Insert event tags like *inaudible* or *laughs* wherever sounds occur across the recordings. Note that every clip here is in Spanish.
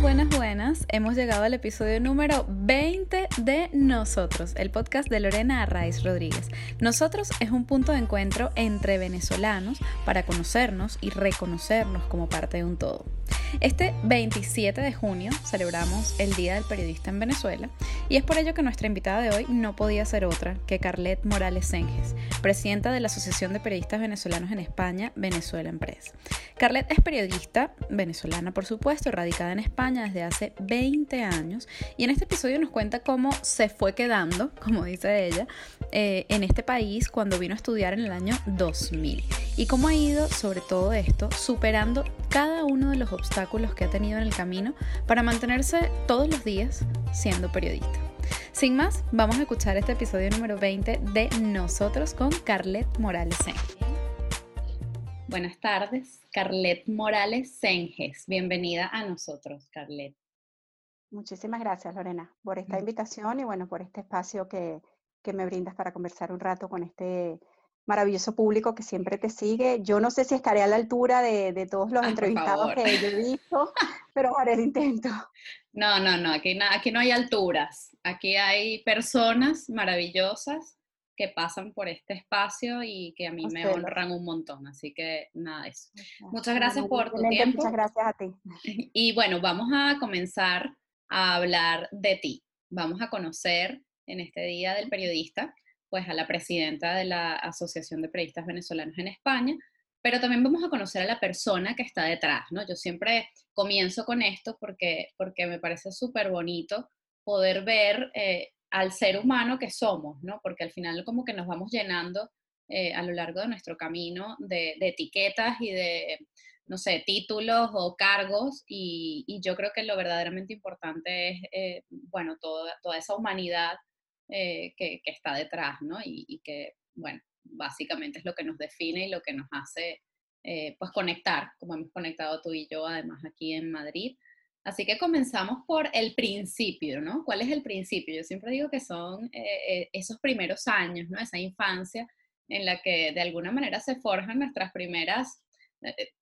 Buenas, buenas. Hemos llegado al episodio número 20 de Nosotros, el podcast de Lorena Arraiz Rodríguez. Nosotros es un punto de encuentro entre venezolanos para conocernos y reconocernos como parte de un todo. Este 27 de junio celebramos el Día del Periodista en Venezuela y es por ello que nuestra invitada de hoy no podía ser otra que Carlet Morales Senges, presidenta de la Asociación de Periodistas Venezolanos en España, Venezuela Empresa. Carlet es periodista venezolana, por supuesto, radicada en España desde hace 20 años y en este episodio nos cuenta cómo se fue quedando, como dice ella, eh, en este país cuando vino a estudiar en el año 2000 y cómo ha ido sobre todo esto superando cada uno de los obstáculos que ha tenido en el camino para mantenerse todos los días siendo periodista. Sin más, vamos a escuchar este episodio número 20 de Nosotros con Carlet Morales Senges. Buenas tardes, Carlet Morales Senges. Bienvenida a nosotros, Carlet. Muchísimas gracias, Lorena, por esta invitación y bueno, por este espacio que, que me brindas para conversar un rato con este maravilloso público que siempre te sigue. Yo no sé si estaré a la altura de, todos los *laughs* entrevistados que yo he visto, *laughs* pero haré el intento. No, no, no, aquí, no, aquí no hay alturas. Aquí hay personas maravillosas que pasan por este espacio y que a mí me honran un montón. Así que nada, eso. Muchas gracias por tu tiempo. Muchas gracias a ti. *laughs* Y bueno, vamos a comenzar a hablar de ti. Vamos a conocer en este Día del Periodista pues a la presidenta de la Asociación de Periodistas Venezolanos en España, pero también vamos a conocer a la persona que está detrás, ¿no? Yo siempre comienzo con esto porque, porque me parece súper bonito poder ver eh, al ser humano que somos, ¿no? Porque al final como que nos vamos llenando eh, a lo largo de nuestro camino de, etiquetas y de, no sé, títulos o cargos y, yo creo que lo verdaderamente importante es, eh, bueno, toda, toda esa humanidad eh, que, está detrás, ¿no? Y, que, bueno, básicamente es lo que nos define y lo que nos hace, eh, pues, conectar, como hemos conectado tú y yo, además, aquí en Madrid. Así que comenzamos por el principio, ¿no? ¿Cuál es el principio? Yo siempre digo que son eh, esos primeros años, ¿no? Esa infancia en la que de alguna manera se forjan nuestras primeras,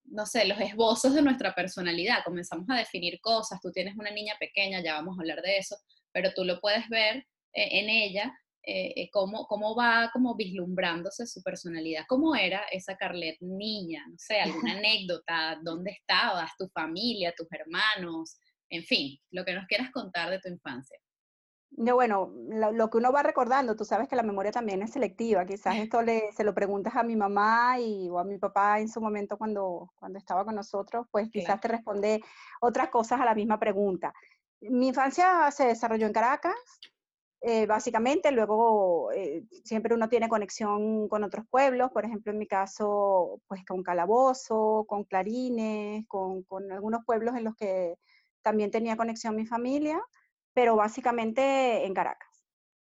no sé, los esbozos de nuestra personalidad. Comenzamos a definir cosas, tú tienes una niña pequeña, ya vamos a hablar de eso, pero tú lo puedes ver en ella, eh, eh, cómo, cómo va como vislumbrándose su personalidad. ¿Cómo era esa Carlet niña? No sé, alguna *laughs* anécdota, dónde estabas, tu familia, tus hermanos, en fin, lo que nos quieras contar de tu infancia. No, bueno, lo, que uno va recordando, tú sabes que la memoria también es selectiva, quizás *laughs* esto le, se lo preguntas a mi mamá y, o a mi papá en su momento cuando, cuando estaba con nosotros, pues quizás te responde otras cosas a la misma pregunta. Mi infancia se desarrolló en Caracas, eh, básicamente, luego eh, siempre uno tiene conexión con otros pueblos, por ejemplo, en mi caso, pues con Calabozo, con Clarines, con, con algunos pueblos en los que también tenía conexión mi familia, pero básicamente en Caracas.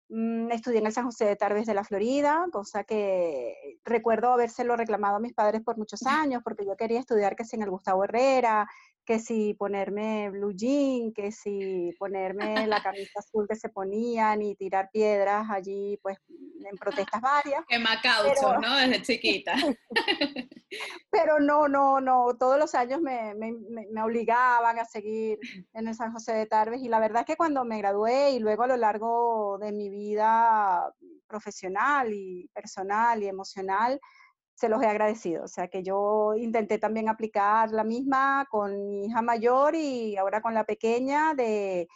Mm, estudié en el San José de Tarbes de la Florida, cosa que recuerdo habérselo reclamado a mis padres por muchos años, porque yo quería estudiar que si en el Gustavo Herrera, que si ponerme blue jean, que si ponerme la *laughs* camisa azul que se ponían y tirar piedras allí, pues en protestas varias. *laughs* Que macaucho, ¿no? Desde chiquita. *laughs* pero no, no, no, todos los años me, me, me, obligaban a seguir en el San José de Tarbes y la verdad es que cuando me gradué y luego a lo largo de mi vida profesional y personal y emocional, se los he agradecido. O sea que yo intenté también aplicar la misma con mi hija mayor y ahora con la pequeña de,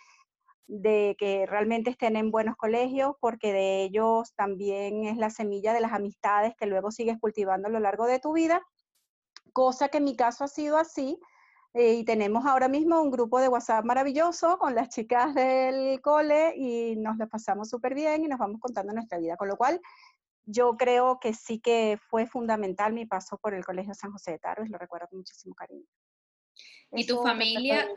de que realmente estén en buenos colegios, porque de ellos también es la semilla de las amistades que luego sigues cultivando a lo largo de tu vida, cosa que en mi caso ha sido así. Eh, y tenemos ahora mismo un grupo de WhatsApp maravilloso con las chicas del cole y nos lo pasamos súper bien y nos vamos contando nuestra vida. Con lo cual, yo creo que sí que fue fundamental mi paso por el Colegio San José de Tarbes, lo recuerdo con muchísimo cariño. ¿Y tu familia,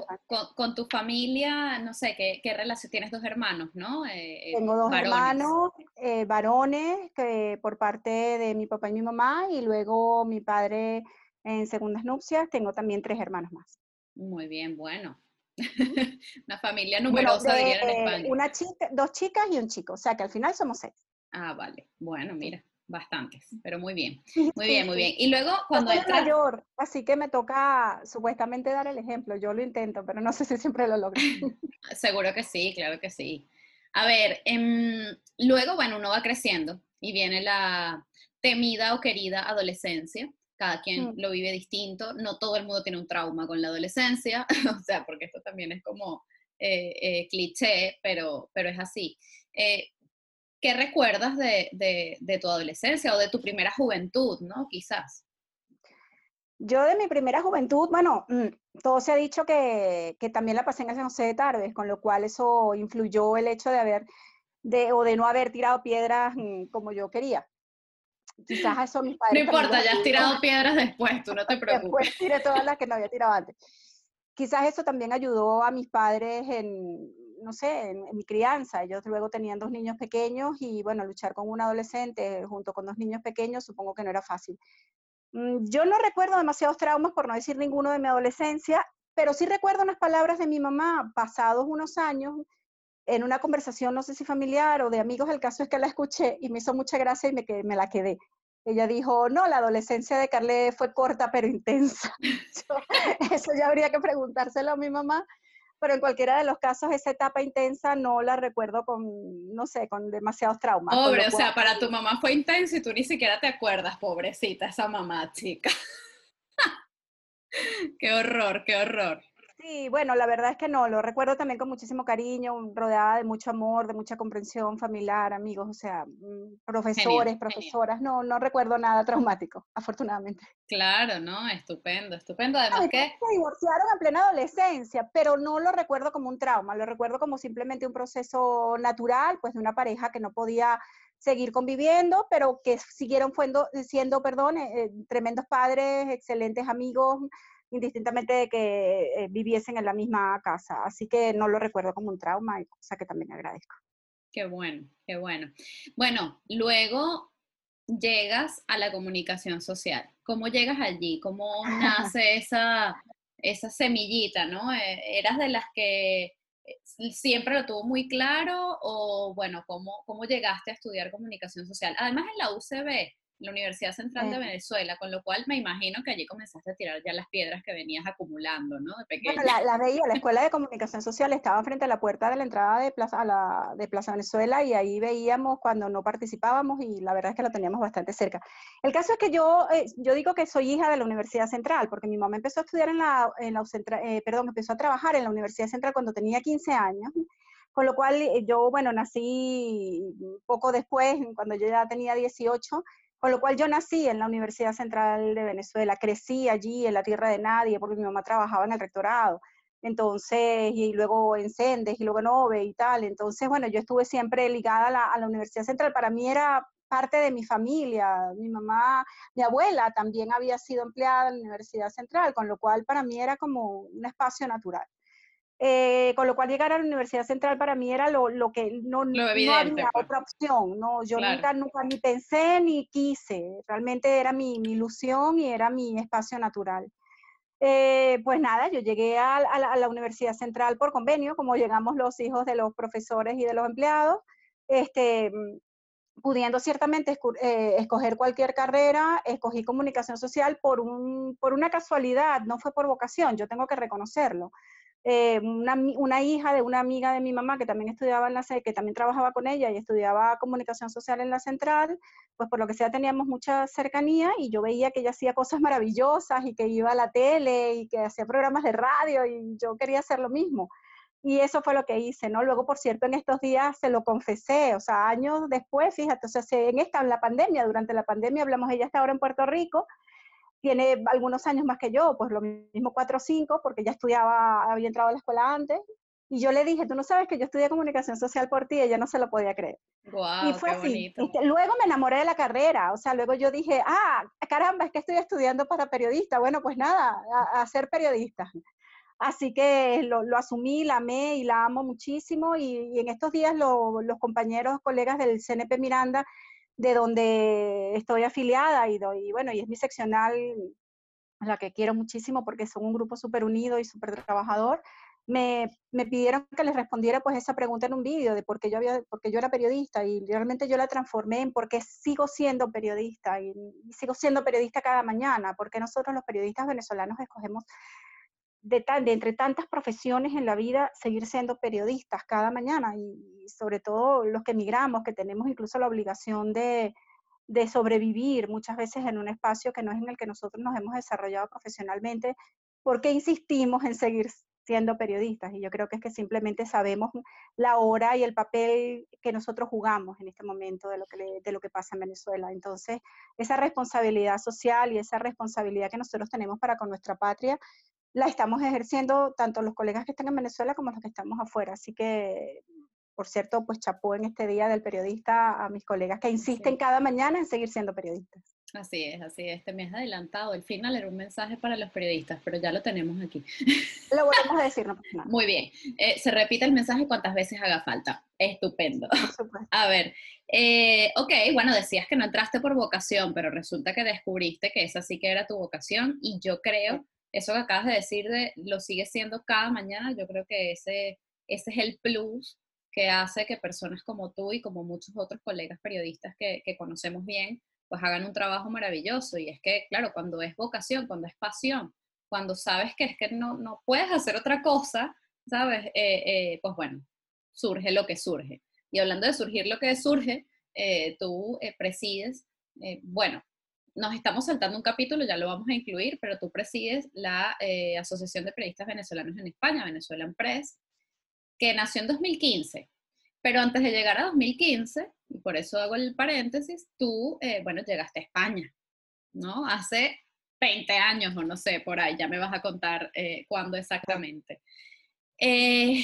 con, tu familia, no sé, ¿qué, qué relación? Tienes dos hermanos, ¿no? Eh, eh, Tengo dos hermanos eh, varones que por parte de mi papá y mi mamá, y luego mi padre en segundas nupcias, tengo también tres hermanos más. Muy bien, bueno. *laughs* una familia numerosa, diría en España. Una chica, dos chicas y un chico, o sea que al final somos seis. Ah, vale. Bueno, mira, bastantes, pero muy bien, muy bien, muy bien. Y luego cuando yo soy mayor, así que me toca supuestamente dar el ejemplo. Yo lo intento, pero no *laughs* sé si siempre lo logro. *laughs* Seguro que sí, claro que sí. A ver, em, luego, bueno, uno va creciendo y viene la temida o querida adolescencia. Cada quien mm. lo vive distinto. No todo el mundo tiene un trauma con la adolescencia, *laughs* o sea, porque esto también es como eh, eh, cliché, pero, pero es así. Eh, ¿Qué recuerdas de, tu adolescencia o de tu primera juventud, no? Quizás. Yo de mi primera juventud, bueno, mm, todo se ha dicho que, también la pasé en San José de con lo cual eso influyó el hecho de haber, de, o de no haber tirado piedras mm, como yo quería. Quizás eso mis padres... No importa, ya has tirado *laughs* piedras después, tú no te preocupes. Después tiré todas las que no había tirado antes. Quizás eso también ayudó a mis padres en, no sé, en, mi crianza. Ellos luego tenían dos niños pequeños y bueno, luchar con un adolescente junto con dos niños pequeños supongo que no era fácil. Mm, yo no recuerdo demasiados traumas, por no decir ninguno de mi adolescencia, pero sí recuerdo unas palabras de mi mamá pasados unos años en una conversación, no sé si familiar o de amigos, el caso es que la escuché y me hizo mucha gracia y me, me la quedé. Ella dijo, no, la adolescencia de Carle fue corta pero intensa. *laughs* eso ya habría que preguntárselo a mi mamá, pero en cualquiera de los casos esa etapa intensa no la recuerdo con, no sé, con demasiados traumas. Pobre, o sea, para tu mamá fue intenso y tú ni siquiera te acuerdas, pobrecita, esa mamá chica. *laughs* qué horror, qué horror. Sí, bueno, la verdad es que no, lo recuerdo también con muchísimo cariño, rodeada de mucho amor, de mucha comprensión familiar, amigos, o sea, mm, profesores, profesoras, no, no recuerdo nada traumático, *laughs* afortunadamente. Claro, no, estupendo, estupendo. Además que... Se divorciaron en plena adolescencia, pero no lo recuerdo como un trauma, lo recuerdo como simplemente un proceso natural, pues de una pareja que no podía seguir conviviendo, pero que siguieron siendo, perdón, eh, eh, tremendos padres, excelentes amigos, indistintamente de que eh, viviesen en la misma casa. Así que no lo recuerdo como un trauma, cosa que también agradezco. Qué bueno, qué bueno. Bueno, luego llegas a la comunicación social. ¿Cómo llegas allí? ¿Cómo nace *laughs* esa, esa semillita, no? Eh, ¿Eras de las que eh, siempre lo tuvo muy claro o, bueno, cómo, cómo llegaste a estudiar comunicación social? Además, en la UCB la Universidad Central de Venezuela, con lo cual me imagino que allí comenzaste a tirar ya las piedras que venías acumulando, ¿no? De Bueno, la, veía, la Escuela de Comunicación Social estaba frente a la puerta de la entrada de Plaza, la, de Plaza Venezuela y ahí veíamos cuando no participábamos y la verdad es que la teníamos bastante cerca. El caso es que yo, eh, yo digo que soy hija de la Universidad Central, porque mi mamá empezó a estudiar en la, en la eh, perdón, empezó a trabajar en la Universidad Central cuando tenía 15 años con lo cual eh, yo, bueno, nací poco después, cuando yo ya tenía 18, con lo cual yo nací en la Universidad Central de Venezuela, crecí allí en la tierra de nadie, porque mi mamá trabajaba en el rectorado. Entonces, y luego en Sendes, y luego en OVE y tal. Entonces, bueno, yo estuve siempre ligada a la, a la Universidad Central. Para mí era parte de mi familia. Mi mamá, mi abuela también había sido empleada en la Universidad Central, con lo cual para mí era como un espacio natural. Eh, con lo cual llegar a la Universidad Central para mí era lo, lo que no, no había pues. otra opción, ¿no? Yo nunca, nunca ni pensé ni quise, realmente era mi, mi ilusión y era mi espacio natural. Eh, pues nada, yo llegué a, a, la, Universidad Central por convenio, como llegamos los hijos de los profesores y de los empleados, este, pudiendo ciertamente eh, escoger cualquier carrera, escogí comunicación social por, un, por una casualidad, no fue por vocación, yo tengo que reconocerlo. Eh, una, una, hija de una amiga de mi mamá que también estudiaba en la que también trabajaba con ella y estudiaba comunicación social en la central, pues por lo que sea teníamos mucha cercanía y yo veía que ella hacía cosas maravillosas y que iba a la tele y que hacía programas de radio y yo quería hacer lo mismo. Y eso fue lo que hice, ¿no? Luego, por cierto, en estos días se lo confesé, o sea, años después, fíjate, o sea, en esta, en la pandemia, durante la pandemia, hablamos, ella está ahora en Puerto Rico, tiene algunos años más que yo, pues lo mismo cuatro o cinco, porque ya estudiaba, había entrado a la escuela antes, y yo le dije, tú no sabes que yo estudié comunicación social por ti, ella no se lo podía creer. y fue así. Luego me enamoré de la carrera, o sea, luego yo dije, ah, caramba, es que estoy estudiando para periodista. Bueno, pues nada, a, ser periodista. Así que lo, lo, asumí, la amé y la amo muchísimo. Y, en estos días los compañeros, colegas del CNP Miranda de donde estoy afiliada y, doy, bueno, y es mi seccional, la que quiero muchísimo porque son un grupo súper unido y súper trabajador. me, me, pidieron que les respondiera pues esa pregunta en un vídeo de por qué yo, había, porque yo era periodista y realmente yo la transformé en por qué sigo siendo periodista y, sigo siendo periodista cada mañana, porque nosotros los periodistas venezolanos escogemos de, entre tantas profesiones en la vida seguir siendo periodistas cada mañana y, sobre todo los que emigramos, que tenemos incluso la obligación de, sobrevivir muchas veces en un espacio que no es en el que nosotros nos hemos desarrollado profesionalmente, ¿por qué insistimos en seguir siendo periodistas y yo creo que es que simplemente sabemos la hora y el papel que nosotros jugamos en este momento de lo que pasa en Venezuela. Entonces, esa responsabilidad social y esa responsabilidad que nosotros tenemos para con nuestra patria, la estamos ejerciendo tanto los colegas que están en Venezuela como los que estamos afuera. Así que, por cierto, pues chapó en este día del periodista a mis colegas que insisten cada mañana en seguir siendo periodistas. Así es, así es. Te me has adelantado. El final era un mensaje para los periodistas, pero ya lo tenemos aquí. Lo volvemos a decir, *laughs* no Muy bien. Eh, se repite el mensaje cuantas veces haga falta. Estupendo. *laughs* A ver, eh, ok, bueno, decías que no entraste por vocación, pero resulta que descubriste que esa sí que era tu vocación y yo creo, eso que acabas de decir de lo sigue siendo cada mañana, yo creo que ese, ese es el plus que hace que personas como tú y como muchos otros colegas periodistas que, conocemos bien, pues hagan un trabajo maravilloso. Y es que, claro, cuando es vocación, cuando es pasión, cuando sabes que es que no, no puedes hacer otra cosa, ¿sabes? Eh, eh, pues bueno, surge lo que surge. Y hablando de surgir lo que surge, eh, tú presides, bueno, nos estamos saltando un capítulo, ya lo vamos a incluir, pero tú presides la Asociación de Periodistas Venezolanos en España, Venezuelan Press, que nació en 2015. Pero antes de llegar a 2015, y por eso hago el paréntesis, tú, eh, bueno, llegaste a España, ¿no? Hace 20 años o no sé, por ahí, ya me vas a contar eh, cuándo exactamente. Eh,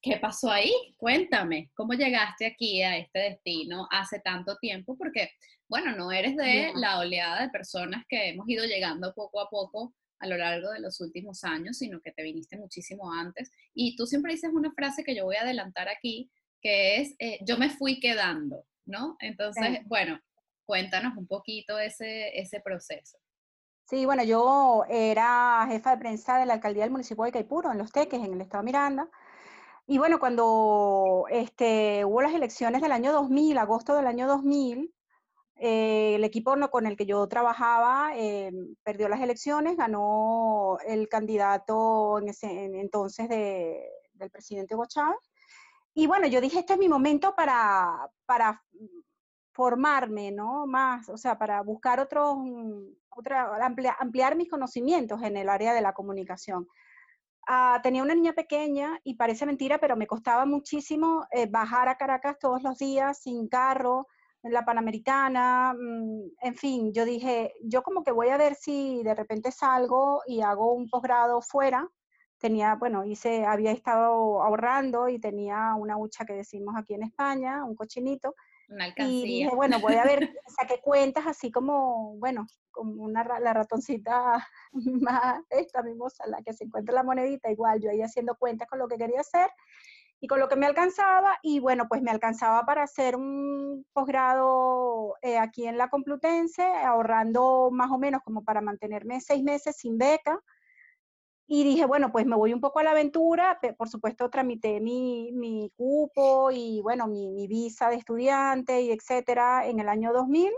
¿Qué pasó ahí? Cuéntame, ¿cómo llegaste aquí a este destino hace tanto tiempo? Porque, bueno, no eres de la oleada de personas que hemos ido llegando poco a poco a lo largo de los últimos años, sino que te viniste muchísimo antes. Y tú siempre dices una frase que yo voy a adelantar aquí, que es eh, yo me fui quedando, ¿no? Entonces, bueno, cuéntanos un poquito ese, ese proceso. Sí, bueno, yo era jefa de prensa de la alcaldía del municipio de Caipuro, en Los Teques, en el estado de Miranda. Y bueno, cuando este, hubo las elecciones del año 2000, agosto del año 2000, eh, el equipo con el que yo trabajaba eh, perdió las elecciones, ganó el candidato en ese, entonces del presidente Hugo Chávez. Y bueno, yo dije, este es mi momento para, para formarme, ¿no? Más, o sea, para buscar otros, ampliar, mis conocimientos en el área de la comunicación. Ah, tenía una niña pequeña y parece mentira, pero me costaba muchísimo eh, bajar a Caracas todos los días sin carro, la Panamericana, mm, en fin, yo dije, yo como que voy a ver si de repente salgo y hago un posgrado fuera, tenía, bueno, hice, había estado ahorrando y tenía una hucha que decimos aquí en España, un cochinito. y dije, bueno, voy a ver, saqué cuentas así como, bueno, como una, la ratoncita *laughs* más, esta mimosa, la que se encuentra la monedita, igual yo ahí haciendo cuentas con lo que quería hacer y con lo que me alcanzaba, y bueno, pues me alcanzaba para hacer un posgrado eh, aquí en la Complutense, ahorrando más o menos como para mantenerme seis meses sin beca, y dije, bueno, pues me voy un poco a la aventura. Por supuesto, tramité mi, mi cupo y, bueno, mi, mi, visa de estudiante y etcétera en el año 2000.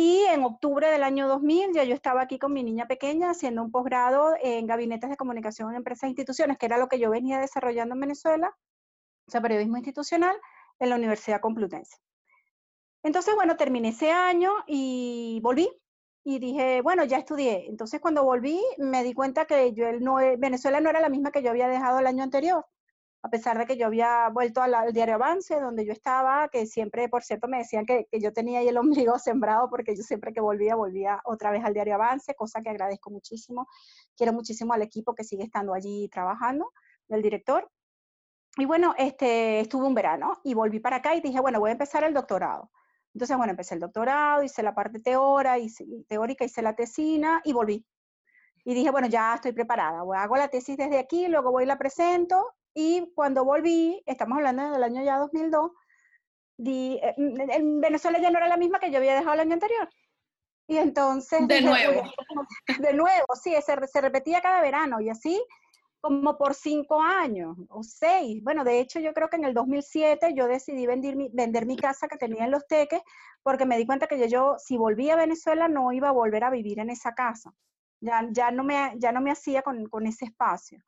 Y en octubre del año 2000 ya yo estaba aquí con mi niña pequeña haciendo un posgrado en gabinetes de comunicación en empresas e instituciones, que era lo que yo venía desarrollando en Venezuela, o sea, periodismo institucional, en la Universidad Complutense. Entonces, bueno, terminé ese año y volví y dije, bueno, ya estudié. Entonces cuando volví me di cuenta que yo, no, Venezuela no era la misma que yo había dejado el año anterior, a pesar de que yo había vuelto al, diario Avance, donde yo estaba, que siempre, por cierto, me decían que, que, yo tenía ahí el *laughs* ombligo sembrado, porque yo siempre que volvía, volvía otra vez al diario Avance, cosa que agradezco muchísimo. Quiero muchísimo al equipo que sigue estando allí trabajando, del director. Y bueno, este, estuve un verano y volví para acá y dije, bueno, voy a empezar el doctorado. Entonces, bueno, empecé el doctorado, hice la parte teórica, hice, teórica, hice la tesina y volví. Y dije, bueno, ya estoy preparada, hago la tesis desde aquí, luego voy y la presento. Y cuando volví, estamos hablando del año ya 2002, di, eh, en Venezuela ya no era la misma que yo había dejado el año anterior. Y entonces... De nuevo. De nuevo, sí, se, se repetía cada verano y así como por cinco años o seis. Bueno, de hecho yo creo que en el 2007 yo decidí vender mi, vender mi casa que tenía en Los Teques porque me di cuenta que yo, si volvía a Venezuela no iba a volver a vivir en esa casa. Ya, ya, no, me, ya no me hacía con, con ese espacio.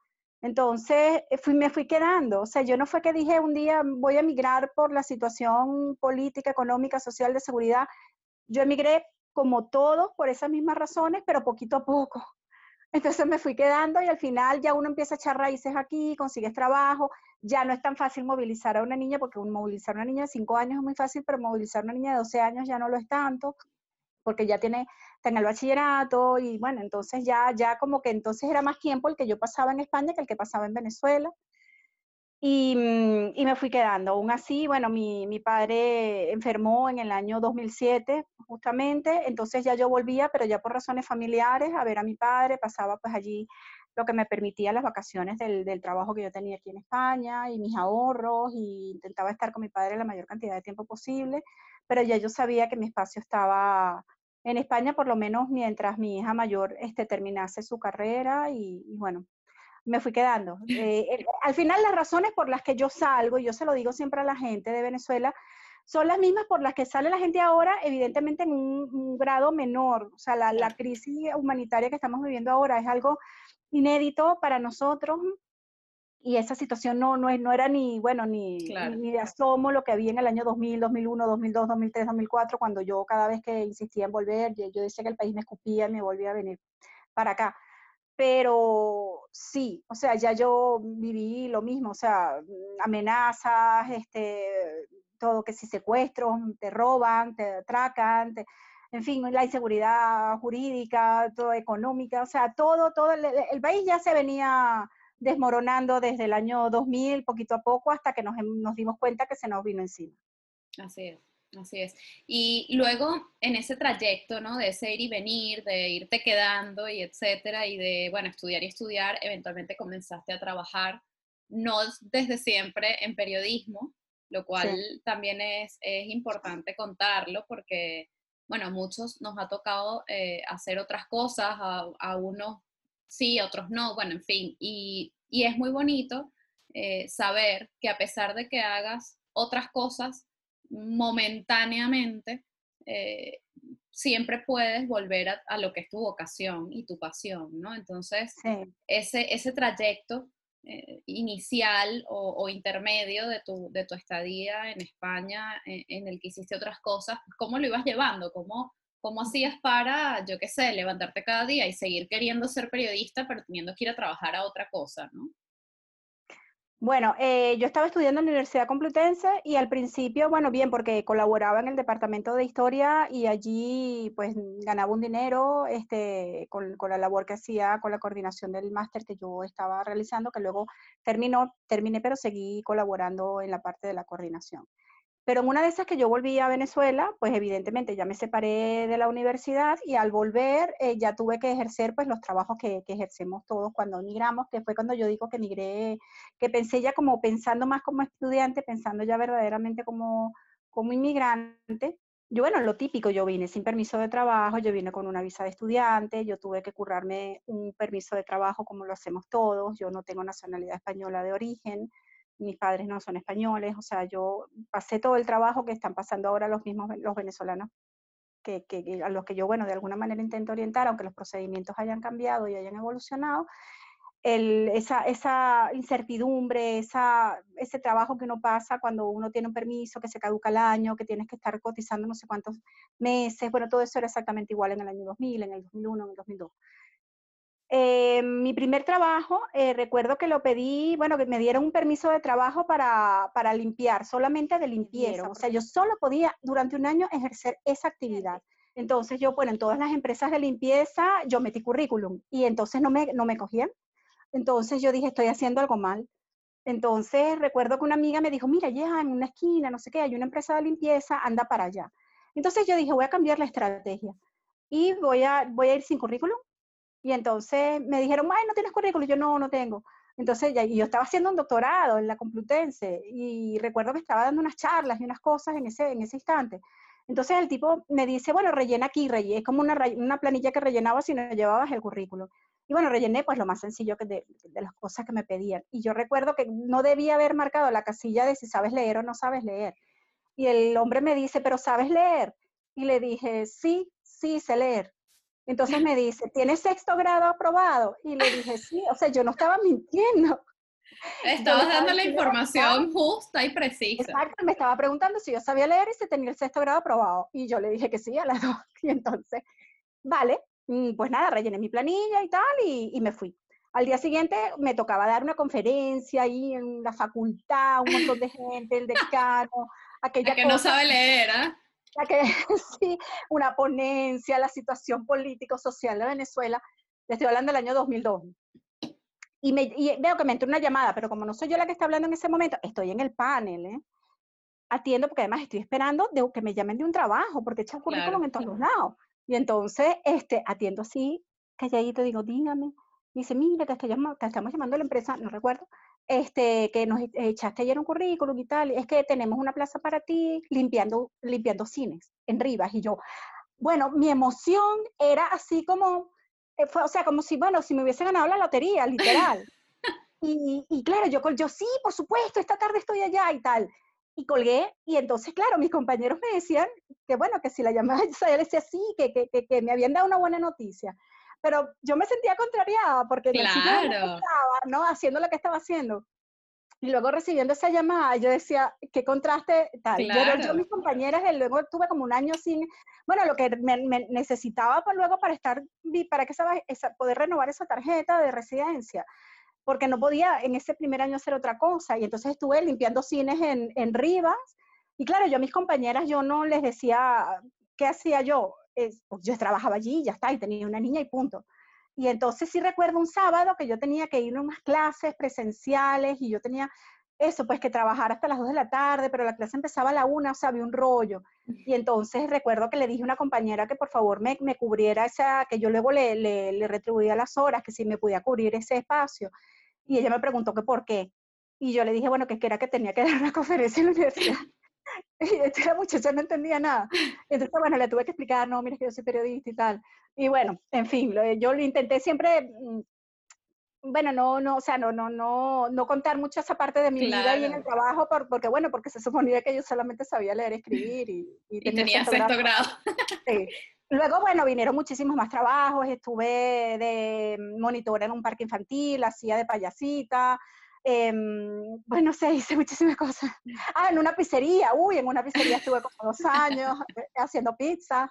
Entonces eh, fui, me fui quedando. O sea, yo no fue que dije un día voy a emigrar por la situación política, económica, social, de seguridad. Yo emigré como todos por esas mismas razones, pero poquito a poco. *laughs* Entonces me fui quedando y al final ya uno empieza a echar raíces aquí, consigues trabajo, ya no es tan fácil movilizar a una niña, porque movilizar a una niña de 5 años es muy fácil, pero movilizar a una niña de 12 años ya no lo es tanto, porque ya tiene, en el bachillerato y bueno, entonces ya, ya como que entonces era más tiempo el que yo pasaba en España que el que pasaba en Venezuela. Mm, y, me fui quedando. Aún así, bueno, mi, mi, padre enfermó en el año 2007, justamente, entonces ya yo volvía, pero ya por razones familiares, a ver a mi padre, pasaba pues allí lo que me permitía las vacaciones del, del trabajo que yo tenía aquí en España y mis ahorros, y intentaba estar con mi padre la mayor cantidad de tiempo posible, pero ya yo sabía que mi espacio estaba en España, por lo menos mientras mi hija mayor este, terminase su carrera, y, y bueno, me fui quedando. Eh, al final las razones por las que yo salgo, y yo se lo digo siempre a la gente de Venezuela, son las mismas por las que sale la gente ahora, evidentemente en un, grado menor. O sea, la, crisis humanitaria que estamos viviendo ahora es algo inédito para nosotros y esa situación no, no, no era ni, bueno, ni, ni, de asomo lo que había en el año 2000, 2001, 2002, 2003, 2004, cuando yo cada vez que insistía en volver, yo decía que el país me escupía y me volvía a venir para acá. Pero sí, o sea, ya yo viví lo mismo, o sea, amenazas, este, todo que si secuestros, te roban, te atracan, en fin, la inseguridad jurídica, todo económica, o sea, todo, todo, el, el, país ya se venía desmoronando desde el año 2000, poquito a poco, hasta que nos, nos dimos cuenta que se nos vino encima. Así es. Así es. Y luego en ese trayecto, ¿no? De ese ir y venir, de irte quedando y etcétera, y de, bueno, estudiar y estudiar, eventualmente comenzaste a trabajar, no desde siempre en periodismo, lo cual también es, es, importante contarlo porque, bueno, a muchos nos ha tocado eh, hacer otras cosas, a, unos sí, a otros no, bueno, en fin, y, y es muy bonito eh, saber que a pesar de que hagas otras cosas, momentáneamente, eh, siempre puedes volver a, lo que es tu vocación y tu pasión, ¿no? Entonces, ese, ese trayecto eh, inicial o, intermedio de tu, de tu estadía en España, en, en, el que hiciste otras cosas, ¿cómo lo ibas llevando? ¿Cómo, ¿Cómo hacías para, yo qué sé, levantarte cada día y seguir queriendo ser periodista, pero teniendo que ir a trabajar a otra cosa, ¿no? Bueno, eh, yo estaba estudiando en la Universidad Complutense y al principio, bueno, bien, porque colaboraba en el departamento de historia y allí pues ganaba un dinero este, con, con la labor que hacía, con la coordinación del máster que yo estaba realizando, que luego terminó, terminé, pero seguí colaborando en la parte de la coordinación. Pero en una de esas que yo volví a Venezuela, pues evidentemente ya me separé de la universidad y al volver eh, ya tuve que ejercer pues los trabajos que, que, ejercemos todos cuando emigramos, que fue cuando yo digo que emigré, que pensé ya como pensando más como estudiante, pensando ya verdaderamente como, como inmigrante. Yo, bueno, lo típico, yo vine sin permiso de trabajo, yo vine con una visa de estudiante, yo tuve que currarme un permiso de trabajo como lo hacemos todos, yo no tengo nacionalidad española de origen, mis padres no son españoles, o sea, yo pasé todo el trabajo que están pasando ahora los mismos los venezolanos, que, que, a los que yo, bueno, de alguna manera intento orientar, aunque los procedimientos hayan cambiado y hayan evolucionado, el, esa, esa, incertidumbre, esa, ese trabajo que uno pasa cuando uno tiene un permiso que se caduca el año, que tienes que estar cotizando no sé cuántos meses, bueno, todo eso era exactamente igual en el año 2000, en el 2001, en el 2002. Eh, mi primer trabajo, eh, recuerdo que lo pedí, bueno, que me dieron un permiso de trabajo para, para limpiar, solamente de limpieza. O sea, yo solo podía durante un año ejercer esa actividad. Entonces yo, bueno, en todas las empresas de limpieza yo metí currículum y entonces no me, no me cogían. Entonces yo dije, estoy haciendo algo mal. Entonces recuerdo que una amiga me dijo, mira, ya en una esquina, no sé qué, hay una empresa de limpieza, anda para allá. Entonces yo dije, voy a cambiar la estrategia y voy a, voy a ir sin currículum y entonces me dijeron, ay, ¿no tienes currículum? yo no, no tengo. Entonces, ya, y yo estaba haciendo un doctorado en la Complutense y recuerdo que estaba dando unas charlas y unas cosas en ese, en ese instante. Entonces el tipo me dice, bueno, rellena aquí, rellena, es como una, una planilla que rellenaba si no llevabas el currículum. Y bueno, rellené pues lo más sencillo que de, de, las cosas que me pedían. Y yo recuerdo que no debía haber marcado la casilla de si sabes leer o no sabes leer. Y el hombre me dice, pero ¿sabes leer? Y le dije, sí, sí, sé leer. Entonces me dice, ¿tienes sexto grado aprobado? Y le dije, sí, o sea, yo no estaba mintiendo. *laughs* Estabas dando la información justa y precisa. Exacto, me estaba preguntando si yo sabía leer y si tenía el sexto grado aprobado. Y yo le dije que sí a las *laughs* dos. Y entonces, vale, mm, pues nada, rellené mi planilla y tal y, y me fui. Al día siguiente me tocaba dar una conferencia ahí en la facultad, un montón de gente, el decano, *laughs* aquella que no sabe leer, ¿ah? La que, *laughs* sí, una ponencia, la situación político-social de Venezuela. Le estoy hablando del año 2002 y, me, veo que me entró una llamada, pero como no soy yo la que está hablando en ese momento, estoy en el panel, ¿eh? Atiendo porque además estoy esperando de que me llamen de un trabajo, porque hecho currículum en todos los lados. Y entonces, este, atiendo así, calladito, digo, dígame. dice, mira, te, estoy te estamos llamando a la empresa, no recuerdo, este, que nos echaste ayer un currículum y tal, es que tenemos una plaza para ti limpiando, limpiando cines en Rivas. Y yo, bueno, mi emoción era así como, eh, fue, o sea, como si, bueno, si me hubiese ganado la lotería, literal. *laughs* y, y, claro, yo, yo sí, por supuesto, esta tarde estoy allá y tal. Y colgué, y entonces, claro, mis compañeros me decían que, bueno, que si la llamaba, *laughs* yo decía sí, que, que, que, me habían dado una buena noticia. Pero yo me sentía contrariada porque claro. estaba, ¿no? Haciendo lo que estaba haciendo. Y luego recibiendo esa llamada, yo decía, qué contraste tal. Claro. Yo, mis compañeras, luego tuve como un año sin, bueno, lo que me, necesitaba por pues, luego para estar, para que esa, poder renovar esa tarjeta de residencia, porque no podía en ese primer año hacer otra cosa. Y entonces estuve limpiando cines en, en Rivas. Y claro, yo a mis compañeras, yo no les decía, ¿qué hacía yo? Es, pues yo trabajaba allí, ya está, y tenía una niña y punto. Y entonces sí recuerdo un sábado que yo tenía que ir a unas clases presenciales y yo tenía eso, pues que trabajar hasta las 2 de la tarde, pero la clase empezaba a la 1, o sea, había un rollo. Y entonces recuerdo que le dije a una compañera que por favor me, me cubriera esa, que yo luego le, le, le, retribuía las horas, que si me podía cubrir ese espacio. Y ella me preguntó que por qué. Y yo le dije, bueno, que, que era que tenía que *laughs* dar una conferencia en la universidad. *laughs* Y esta muchacha no entendía nada. Entonces, bueno, le tuve que explicar, no, mira que yo soy periodista y tal. Y bueno, en fin, yo lo intenté siempre, mm, bueno, no, no, o sea, no, no, no, no contar mucho esa parte de mi vida y en el trabajo, porque bueno, porque se suponía que yo solamente sabía leer, escribir y, y, tenía, sexto grado. Sí. *laughs* Luego, bueno, vinieron muchísimos más trabajos, estuve de monitor en un parque infantil, hacía de payasita, eh, bueno, *laughs* se hice muchísimas cosas. Ah, en una pizzería, uy, en una pizzería estuve como dos años eh, haciendo pizza.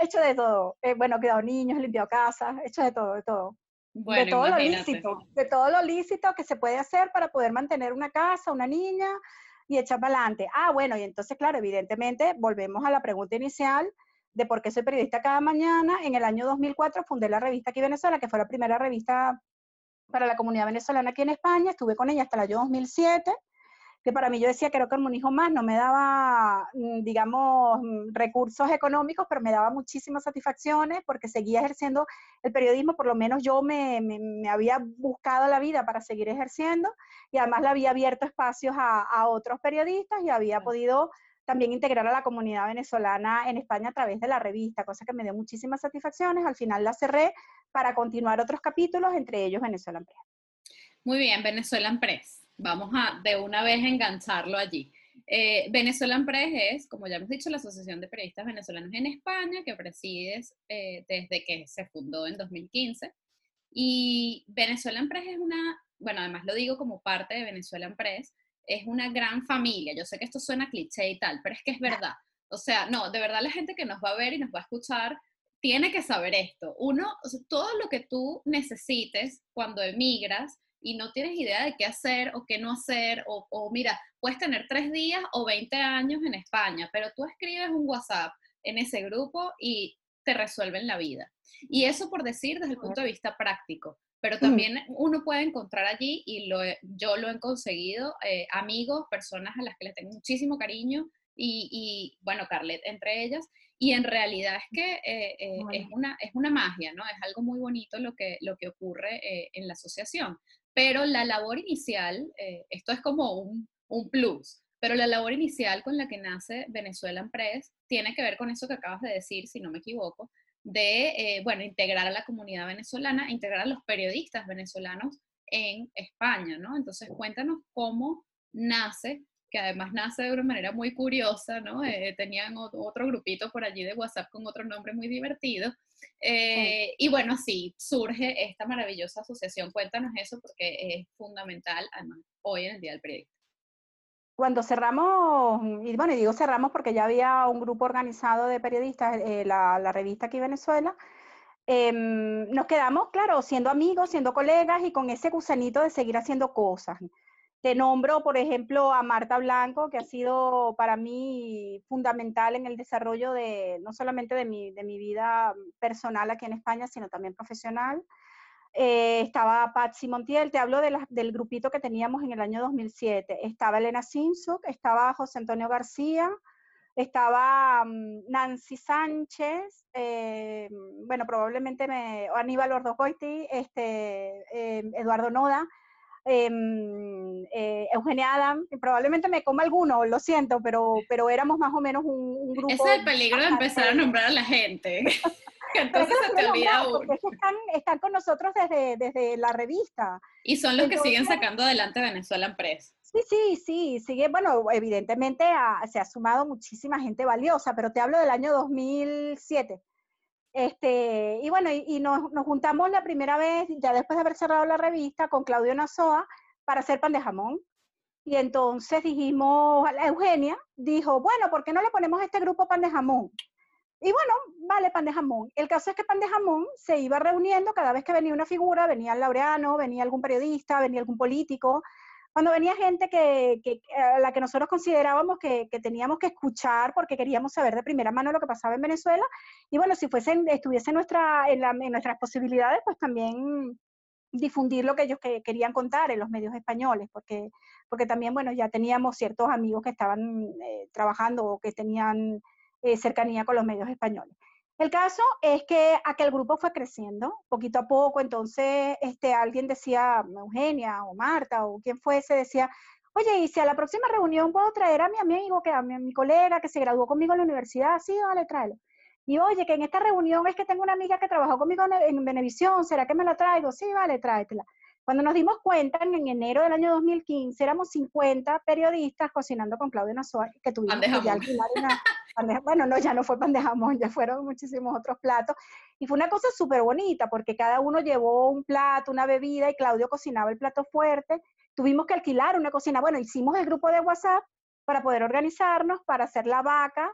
He hecho de todo. Eh, bueno, he cuidado niños, he limpiado casas, he hecho de todo, de todo. de todo lo lícito, de todo lo lícito que se puede hacer para poder mantener una casa, una niña y echar para adelante. Ah, bueno, y entonces, claro, evidentemente, volvemos a la pregunta inicial de por qué soy periodista cada mañana. En el año 2004 fundé la revista Aquí Venezuela, que fue la primera revista para la comunidad venezolana aquí en España, estuve con ella hasta el año 2007, que para mí yo decía que era como un hijo más, no me daba, mm, digamos, mm, recursos económicos, pero me daba muchísimas satisfacciones porque seguía ejerciendo el periodismo, por lo menos yo me, me, había buscado la vida para seguir ejerciendo y además le había abierto espacios a, a otros periodistas y había podido también integrar a la comunidad venezolana en España a través de la revista, cosa que me dio muchísimas satisfacciones. Al final la cerré para continuar otros capítulos, entre ellos Venezuela Press. Muy bien, Venezuela Press. Vamos a de una vez engancharlo allí. Eh, Venezuela Press es, como ya hemos dicho, la Asociación de Periodistas Venezolanos en España, que presides eh, desde que se fundó en 2015. Y Venezuela Press es una, bueno, además lo digo como parte de Venezuela Press, es una gran familia. Yo sé que esto suena cliché y tal, pero es que es verdad. O sea, no, de verdad la gente que nos va a ver y nos va a escuchar tiene que saber esto. Uno, todo lo que tú necesites cuando emigras y no tienes idea de qué hacer o qué no hacer, o, o mira, puedes tener tres días o 20 años en España, pero tú escribes un WhatsApp en ese grupo y te resuelven la vida. Y eso por decir desde el punto de vista práctico pero también uno puede encontrar allí, y lo, yo lo he conseguido, eh, amigos, personas a las que les tengo muchísimo cariño, y, y, bueno, Carlet entre ellas, y en realidad es que eh, eh, es, una, es una magia, ¿no? Es algo muy bonito lo que, lo que ocurre en la asociación, pero la labor inicial, esto es como un, un plus, pero la labor inicial con la que nace Venezuela Press tiene que ver con eso que acabas de decir, si no me equivoco, de, eh, bueno, integrar a la comunidad venezolana, integrar a los periodistas venezolanos en España, ¿no? Entonces, cuéntanos cómo nace, que además nace de una manera muy curiosa, ¿no? Eh, tenían otro grupito por allí de WhatsApp con otro nombre muy divertido. Eh, y bueno, sí, surge esta maravillosa asociación. Cuéntanos eso porque es fundamental, además, hoy en el Día del Periodista cuando cerramos, y bueno, digo cerramos porque ya había un grupo organizado de periodistas, eh, la, la, revista aquí Venezuela, em, nos quedamos, claro, siendo amigos, siendo colegas y con ese gusanito de seguir haciendo cosas. Te nombro, por ejemplo, a Marta Blanco, que ha sido para mí fundamental en el desarrollo de, no solamente de mi, de mi vida personal aquí en España, sino también profesional. Eh, estaba Patsy Montiel, te hablo del grupito que teníamos en el año 2007. Estaba Elena Sinsuk, estaba José Antonio García, estaba mm, Nancy Sánchez, eh, bueno, probablemente me, Aníbal Ordocoiti, este, eh, Eduardo Noda, em, Eugenia Adam, probablemente me coma alguno, lo siento, pero, pero éramos más o menos un, grupo. Ese es el peligro de empezar a nombrar a la gente. *laughs* Entonces se te olvida Están, están, con nosotros desde, desde la revista. Y son los que siguen sacando adelante Venezuela Press. Sí, sí, sí, sigue, bueno, evidentemente se ha sumado muchísima gente valiosa, pero te hablo del año 2007. Este, y bueno, y, nos, nos, juntamos la primera vez, ya después de haber cerrado la revista, con Claudio Nazoa para hacer pan de jamón. Y entonces dijimos, Eugenia dijo, bueno, ¿por qué no le ponemos a este grupo pan de jamón? Y bueno, vale, pan de jamón. El caso es que pan de jamón se iba reuniendo cada vez que venía una figura, venía el laureano, venía algún periodista, venía algún político. Cuando venía gente que, que a la que nosotros considerábamos que, que, teníamos que escuchar porque queríamos saber de primera mano lo que pasaba en Venezuela. Y bueno, si fuesen, estuviese nuestra, en, en nuestras posibilidades, pues también difundir lo que ellos que, querían contar en los medios españoles, porque, porque también, bueno, ya teníamos ciertos amigos que estaban eh, trabajando o que tenían eh, cercanía con los medios españoles. El caso es que aquel grupo fue creciendo poquito a poco, entonces este, alguien decía, Eugenia o Marta o quien fuese, decía, oye, y si a la próxima reunión puedo traer a mi amigo, que a mi, colega que se graduó conmigo en la universidad, sí, vale, tráelo. Y oye, que en esta reunión es que tengo una amiga que trabajó conmigo en Venevisión, ¿será que me la traigo? Sí, vale, tráetela. Cuando nos dimos cuenta, en enero del año 2015, éramos 50 periodistas cocinando con Claudio Nazoa, que tuvimos que ya alquilar una, *laughs* bueno, no, ya no fue pan de jamón, ya fueron muchísimos otros platos. Y fue una cosa súper bonita, porque cada uno llevó un plato, una bebida, y Claudio cocinaba el plato fuerte. Tuvimos que alquilar una cocina. Bueno, hicimos el grupo de WhatsApp para poder organizarnos, para hacer la vaca,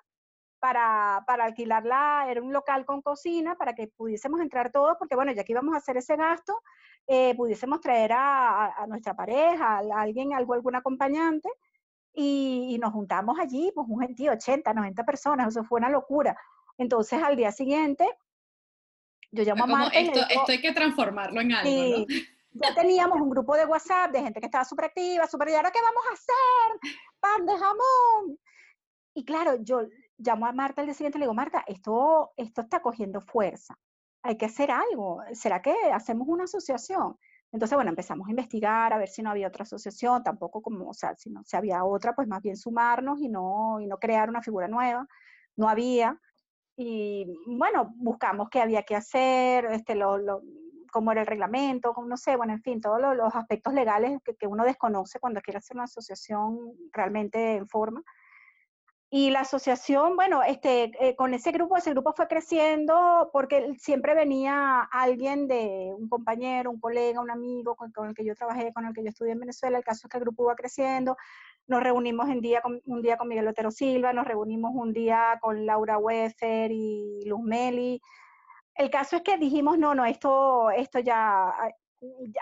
para, para, alquilarla, era un local con cocina, para que pudiésemos entrar todos, porque bueno, ya que íbamos a hacer ese gasto, eh, pudiésemos traer a, nuestra pareja, a alguien, algo, algún acompañante, y, nos juntamos allí, pues un gentío, 80, 90 personas, eso fue una locura. Entonces al día siguiente, yo llamo a Marta. Esto, esto hay que transformarlo en algo, ¿no? Ya teníamos un grupo de WhatsApp de gente que estaba súper activa, súper, ¿y ahora qué vamos a hacer? Pan de jamón. Y claro, yo llamo a Marta el día siguiente y le digo, Marta, esto, esto está cogiendo fuerza hay que hacer algo. ¿Será que hacemos una asociación? Entonces, bueno, empezamos a investigar a ver si no había otra asociación, tampoco como, o sea, si no si había otra, pues más bien sumarnos y no, y no crear una figura nueva. No había. Y bueno, buscamos qué había que hacer, este, lo, lo, cómo era el reglamento, no sé, bueno, en fin, todos los, aspectos legales que, que, uno desconoce cuando quiere hacer una asociación realmente en forma. Y la asociación, bueno, este, eh, con ese grupo, ese grupo fue creciendo porque siempre venía alguien de un compañero, un colega, un amigo con, el que yo trabajé, con el que yo estudié en Venezuela. El caso es que el grupo iba creciendo. Nos reunimos un día con Miguel Otero Silva, nos reunimos un día con Laura Weffer y Luz Meli. El caso es que dijimos, no, no, esto, esto ya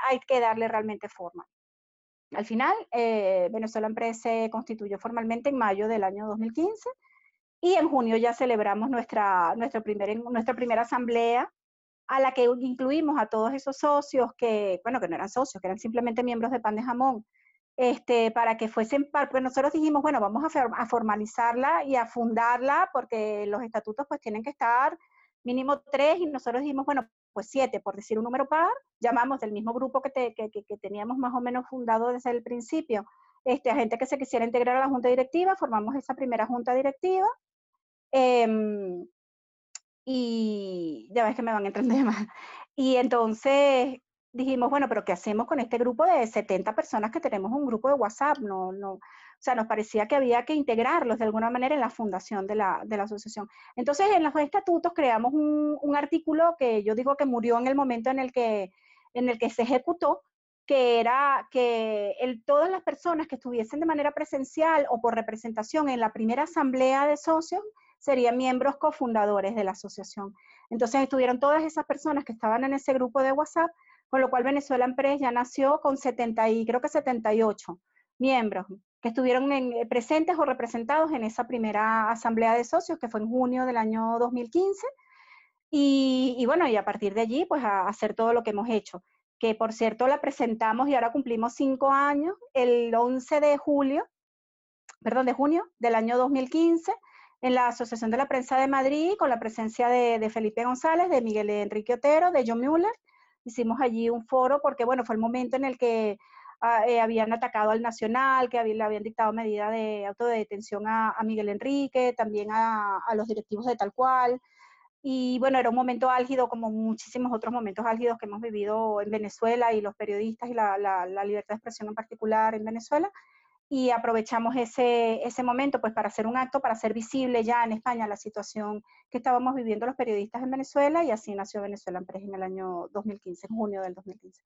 hay que darle realmente forma. Al final, eh, Venezuela Empresa se constituyó formalmente en mayo del año 2015 y en junio ya celebramos nuestra, nuestra, primer, nuestra primera asamblea a la que incluimos a todos esos socios que, bueno, que no eran socios, que eran simplemente miembros de Pan de Jamón, este, para que fuesen, porque nosotros dijimos, bueno, vamos a, a formalizarla y a fundarla porque los estatutos pues tienen que estar mínimo tres y nosotros dijimos, bueno, pues siete, por decir un número par, llamamos del mismo grupo que, que, teníamos más o menos fundado desde el principio, este, a gente que se quisiera integrar a la junta directiva, formamos esa primera junta directiva. Em, y ya ves que me van a entender más. Y entonces dijimos, bueno, pero ¿qué hacemos con este grupo de 70 personas que tenemos un grupo de WhatsApp? No, no, sea, nos parecía que había que integrarlos de alguna manera en la fundación de la, de la asociación. Entonces, en los estatutos creamos un, un, artículo que yo digo que murió en el momento en el que, en el que se ejecutó, que era que el, todas las personas que estuviesen de manera presencial o por representación en la primera asamblea de socios serían miembros cofundadores de la asociación. Entonces estuvieron todas esas personas que estaban en ese grupo de WhatsApp, con lo cual Venezuela Empress ya nació con 70 y creo que 78 miembros que estuvieron eh, presentes o representados en esa primera asamblea de socios que fue en junio del año 2015. Y, y bueno, y a partir de allí, pues a hacer todo lo que hemos hecho que por cierto la presentamos y ahora cumplimos cinco años, el 11 de julio, perdón, de junio del año 2015, en la Asociación de la Prensa de Madrid, con la presencia de, Felipe González, de Miguel Enrique Otero, de John Mueller. Hicimos allí un foro porque, bueno, fue el momento en el que eh, habían atacado al Nacional, que le habían dictado medida de autodetención a, a Miguel Enrique, también a, a, los directivos de tal cual. Y bueno, era un momento álgido como muchísimos otros momentos álgidos que hemos vivido en Venezuela y los periodistas y la, la, libertad de expresión en particular en Venezuela. Y aprovechamos ese, ese momento pues para hacer un acto, para hacer visible ya en España la situación que estábamos viviendo los periodistas en Venezuela y así nació Venezuela en el año 2015, en junio del 2015.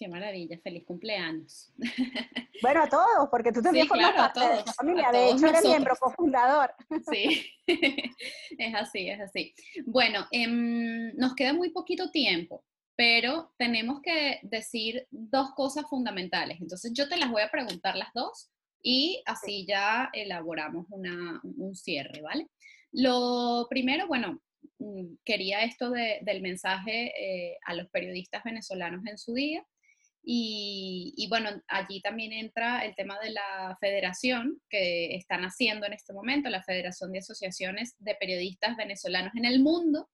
Qué maravilla, feliz cumpleaños. *laughs* Bueno, a todos, porque tú también formas parte de esa familia, de hecho eres miembro cofundador. Sí, *laughs* es así, es así. Bueno, em, nos queda muy poquito tiempo, pero tenemos que decir dos cosas fundamentales. Entonces yo te las voy a preguntar las dos y así ya elaboramos una, un cierre, ¿vale? Lo primero, bueno, mm, quería esto del mensaje eh, a los periodistas venezolanos en su día. Y, bueno, allí también entra el tema de la federación que están haciendo en este momento, la Federación de Asociaciones de Periodistas Venezolanos en el Mundo,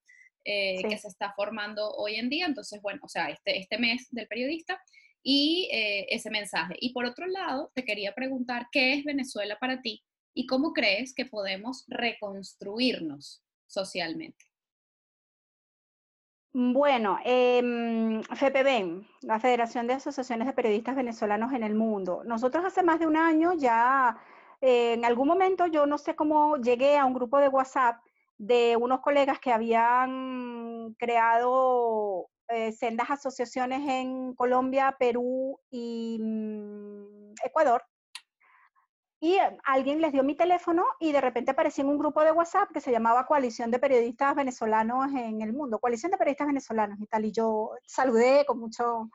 eh, que se está formando hoy en día. Entonces, bueno, o sea, este, este mes del periodista y eh, ese mensaje. Y por otro lado, te quería preguntar, ¿qué es Venezuela para ti y cómo crees que podemos reconstruirnos socialmente? Bueno, eh, FPB, la Federación de Asociaciones de Periodistas Venezolanos en el Mundo. Nosotros hace más de un año ya, eh, en algún momento yo no sé cómo llegué a un grupo de WhatsApp de unos colegas que habían creado eh, sendas asociaciones en Colombia, Perú y mm, Ecuador y eh, alguien les dio mi teléfono y de repente aparecí en un grupo de WhatsApp que se llamaba Coalición de Periodistas Venezolanos en el Mundo, Coalición de Periodistas Venezolanos y tal. Y yo saludé con mucho,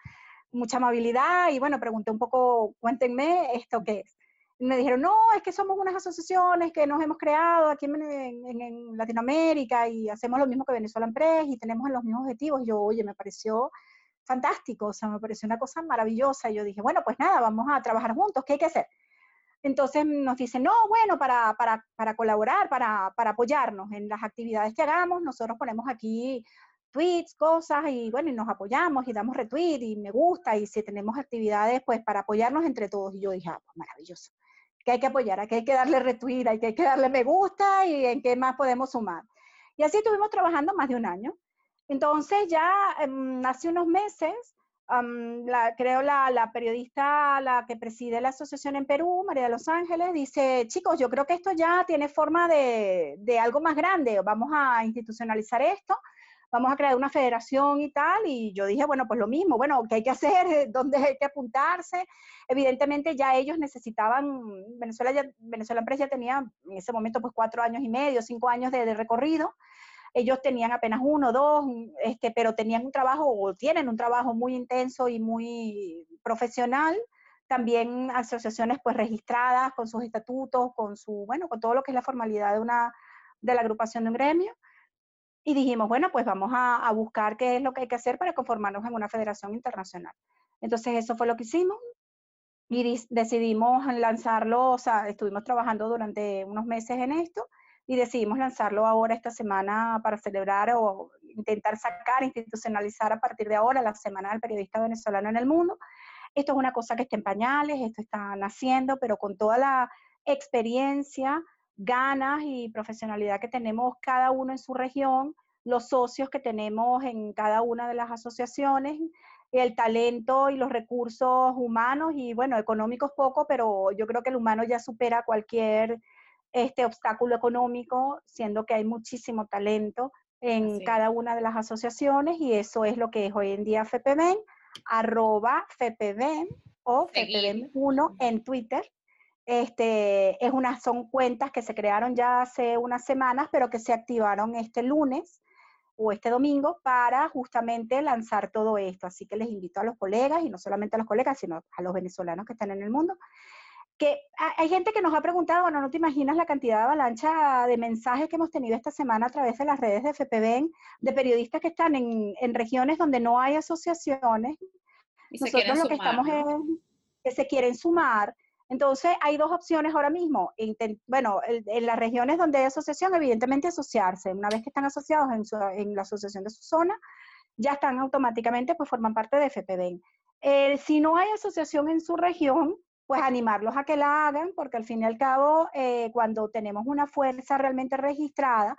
mucha amabilidad y bueno, pregunté un poco, cuéntenme esto qué es. Y me dijeron, no, es que somos unas asociaciones que nos hemos creado aquí en, en, Latinoamérica y hacemos lo mismo que Venezuela Press y tenemos los mismos objetivos. Y yo, oye, me pareció fantástico, o sea, me pareció una cosa maravillosa. Y yo dije, bueno, pues nada, vamos a trabajar juntos, ¿qué hay que hacer? Entonces nos dicen, no, bueno, para, para, para colaborar, para, para, apoyarnos en las actividades que hagamos, nosotros ponemos aquí tweets, cosas, y bueno, y nos apoyamos y damos retweet y me gusta, y si tenemos actividades, pues para apoyarnos entre todos. Y yo dije, ah, pues maravilloso, que hay que apoyar, a que hay que darle retweet, hay que, hay que darle me gusta y en qué más podemos sumar. Y así estuvimos trabajando más de un año. Entonces ya em, hace unos meses la, creo la, la, periodista, la que preside la asociación en Perú, María de Los Ángeles, dice, chicos, yo creo que esto ya tiene forma de, de algo más grande, vamos a institucionalizar esto, vamos a crear una federación y tal, y yo dije, bueno, pues lo mismo, bueno, ¿qué hay que hacer? *laughs* ¿Dónde hay que apuntarse? Evidentemente ya ellos necesitaban, Venezuela, ya, Venezuela Empresa ya tenía en ese momento pues cuatro años y medio, cinco años de recorrido, ellos tenían apenas uno, dos, este, pero tenían un trabajo o tienen un trabajo muy intenso y muy profesional. También asociaciones pues registradas con sus estatutos, con su, bueno, con todo lo que es la formalidad de una, de la agrupación de un gremio. Y dijimos, bueno, pues vamos a, a buscar qué es lo que hay que hacer para conformarnos en una federación internacional. Entonces eso fue lo que hicimos y decidimos lanzarlo, o sea, estuvimos trabajando durante unos meses en esto y decidimos lanzarlo ahora esta semana para celebrar o intentar sacar, institucionalizar a partir de ahora la Semana del Periodista Venezolano en el Mundo. Esto es una cosa que está en pañales, esto está naciendo, pero con toda la experiencia, ganas y profesionalidad que tenemos cada uno en su región, los socios que tenemos en cada una de las asociaciones, el talento y los recursos humanos y bueno, económicos poco, pero yo creo que el humano ya supera cualquier este obstáculo económico, siendo que hay muchísimo talento en cada una de las asociaciones y eso es lo que es hoy en día FEPEVEN, arroba FEPEVEN o FEPEVEN1 en Twitter. Este, es una, son cuentas que se crearon ya hace unas semanas, pero que se activaron este lunes o este domingo para justamente lanzar todo esto. Así que les invito a los colegas, y no solamente a los colegas, sino a los venezolanos que están en el mundo, que hay gente que nos ha preguntado, bueno, no te imaginas la cantidad de avalancha de mensajes que hemos tenido esta semana a través de las redes de FPB, de periodistas que están en, en regiones donde no hay asociaciones. Y Nosotros lo que estamos es que se quieren sumar. Entonces, hay dos opciones ahora mismo. bueno, en las regiones donde hay asociación, evidentemente asociarse. Una vez que están asociados en, en la asociación de su zona, ya están automáticamente, pues forman parte de FPB. Eh, si no hay asociación en su región, pues animarlos a que la hagan, porque al fin y al cabo, eh, cuando tenemos una fuerza realmente registrada,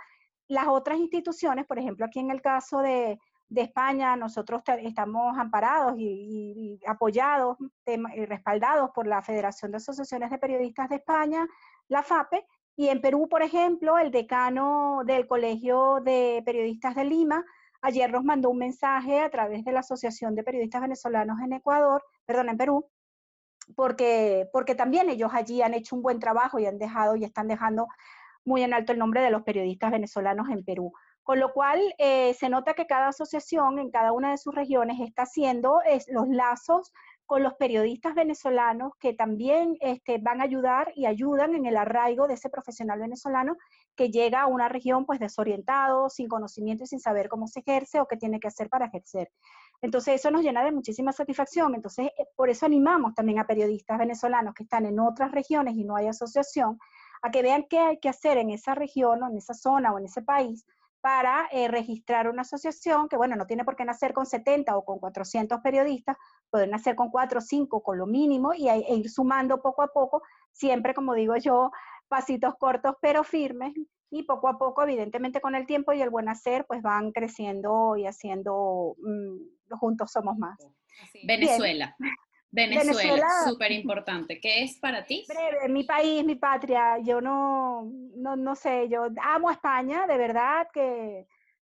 las otras instituciones, por ejemplo, aquí en el caso de, de España, nosotros estamos amparados y, apoyados y respaldados por la Federación de Asociaciones de Periodistas de España, la FAPE, y en Perú, por ejemplo, el decano del Colegio de Periodistas de Lima, ayer nos mandó un mensaje a través de la Asociación de Periodistas Venezolanos en Ecuador, perdón, en Perú, porque, porque también ellos allí han hecho un buen trabajo y han dejado y están dejando muy en alto el nombre de los periodistas venezolanos en Perú. Con lo cual, eh, se nota que cada asociación en cada una de sus regiones está haciendo los lazos con los periodistas venezolanos que también este, van a ayudar y ayudan en el arraigo de ese profesional venezolano que llega a una región pues desorientado, sin conocimiento y sin saber cómo se ejerce o qué tiene que hacer para ejercer. Entonces eso nos llena de muchísima satisfacción. Entonces eh, por eso animamos también a periodistas venezolanos que están en otras regiones y no hay asociación, a que vean qué hay que hacer en esa región o en esa zona o en ese país para eh, registrar una asociación que, bueno, no tiene por qué nacer con 70 o con 400 periodistas, pueden nacer con 4 o 5 con lo mínimo y e ir sumando poco a poco, siempre, como digo yo, pasitos cortos pero firmes y poco a poco, evidentemente con el tiempo y el buen hacer, pues van creciendo y haciendo, mm, juntos somos más. Venezuela. Venezuela, súper importante. ¿Qué es para ti? Breve, mi país, mi patria. Yo no, no, no sé, yo amo España, de verdad que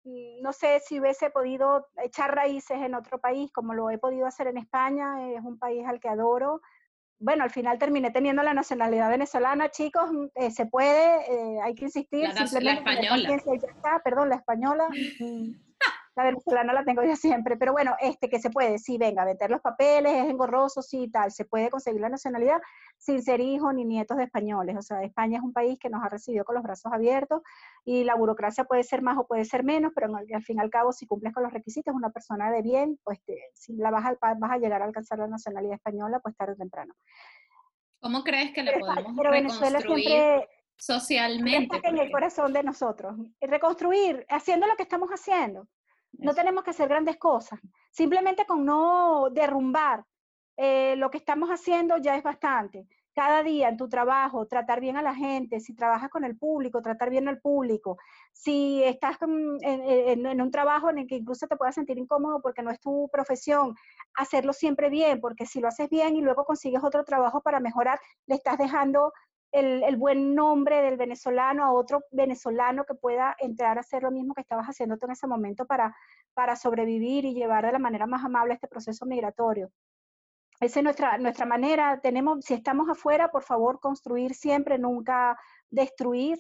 mm, no sé si hubiese podido echar raíces en otro país como lo he podido hacer en España. Es un país al que adoro bueno, al final terminé teniendo la nacionalidad venezolana, chicos, mm, eh, se puede, eh, hay que insistir. La, simplemente la española. perdón, la española. La venezolana la tengo yo siempre, pero bueno, este que se puede, sí, venga, meter los papeles, es engorroso, sí, tal, se puede conseguir la nacionalidad sin ser hijo ni nietos de españoles. O sea, España es un país que nos ha recibido con los brazos abiertos y la burocracia puede ser más o puede ser menos, pero al, fin y al cabo, si cumples con los requisitos, una persona de bien, pues si la vas a, vas a llegar a alcanzar la nacionalidad española, pues tarde o temprano. ¿Cómo crees que le podemos reconstruir socialmente? en el corazón de nosotros. Reconstruir, haciendo lo que estamos haciendo. No tenemos que hacer grandes cosas. Simplemente con no derrumbar eh, lo que estamos haciendo ya es bastante. Cada día en tu trabajo, tratar bien a la gente, si trabajas con el público, tratar bien al público, si estás en, un trabajo en el que incluso te puedas sentir incómodo porque no es tu profesión, hacerlo siempre bien, porque si lo haces bien y luego consigues otro trabajo para mejorar, le estás dejando el, buen nombre del venezolano a otro venezolano que pueda entrar a hacer lo mismo que estabas haciendo tú en ese momento para, para sobrevivir y llevar de la manera más amable este proceso migratorio. Esa es nuestra, nuestra manera. Tenemos, si estamos afuera, por favor, construir siempre, nunca destruir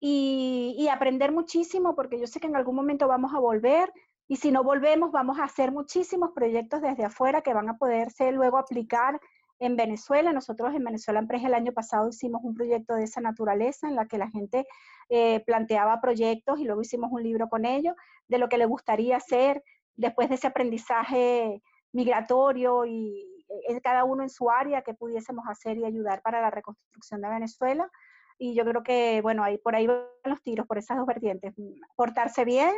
y, y aprender muchísimo, porque yo sé que en algún momento vamos a volver y si no volvemos, vamos a hacer muchísimos proyectos desde afuera que van a poderse luego aplicar en Venezuela. Nosotros en Venezuela Empresa el año pasado hicimos un proyecto de esa naturaleza en la que la gente eh, planteaba proyectos y luego hicimos un libro con ellos de lo que le gustaría hacer después de ese aprendizaje migratorio y eh, cada uno en su área que pudiésemos hacer y ayudar para la reconstrucción de Venezuela. Y yo creo que, bueno, ahí por ahí van los tiros, por esas dos vertientes. Portarse bien,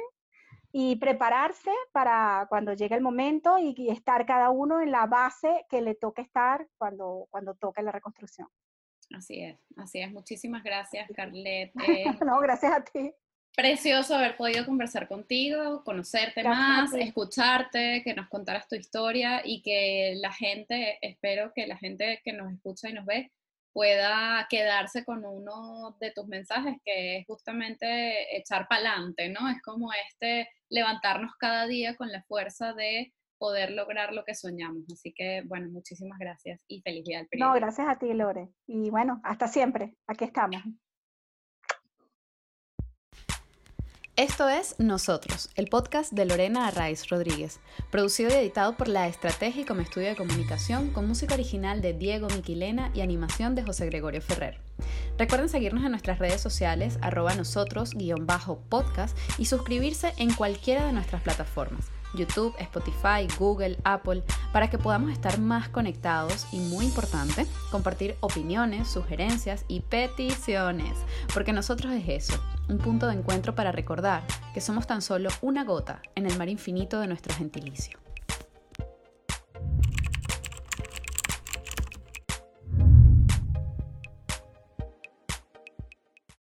y prepararse para cuando llegue el momento y, estar cada uno en la base que le toque estar cuando, cuando toque la reconstrucción. Así es, así es. Muchísimas gracias, Carlet. *laughs* no, gracias a ti. precioso haber podido conversar contigo, conocerte más, escucharte, que nos contaras tu historia y que la gente, espero que la gente que nos escucha y nos ve pueda quedarse con uno de tus mensajes, que es justamente echar para adelante, ¿no? Es como este levantarnos cada día con la fuerza de poder lograr lo que soñamos. Así que, bueno, muchísimas gracias y feliz día al No, gracias a ti, Lore. Y bueno, hasta siempre. Aquí estamos. Esto es Nosotros, el podcast de Lorena Arraiz Rodríguez, producido y editado por La Estrategia como estudio de comunicación, con música original de Diego Miquilena y animación de José Gregorio Ferrer. Recuerden seguirnos en nuestras redes sociales, arroba nosotros-podcast y suscribirse en cualquiera de nuestras plataformas. YouTube, Spotify, Google, Apple, para que podamos estar más conectados y, muy importante, compartir opiniones, sugerencias y peticiones, porque nosotros es eso, un punto de encuentro para recordar que somos tan solo una gota en el mar infinito de nuestro gentilicio.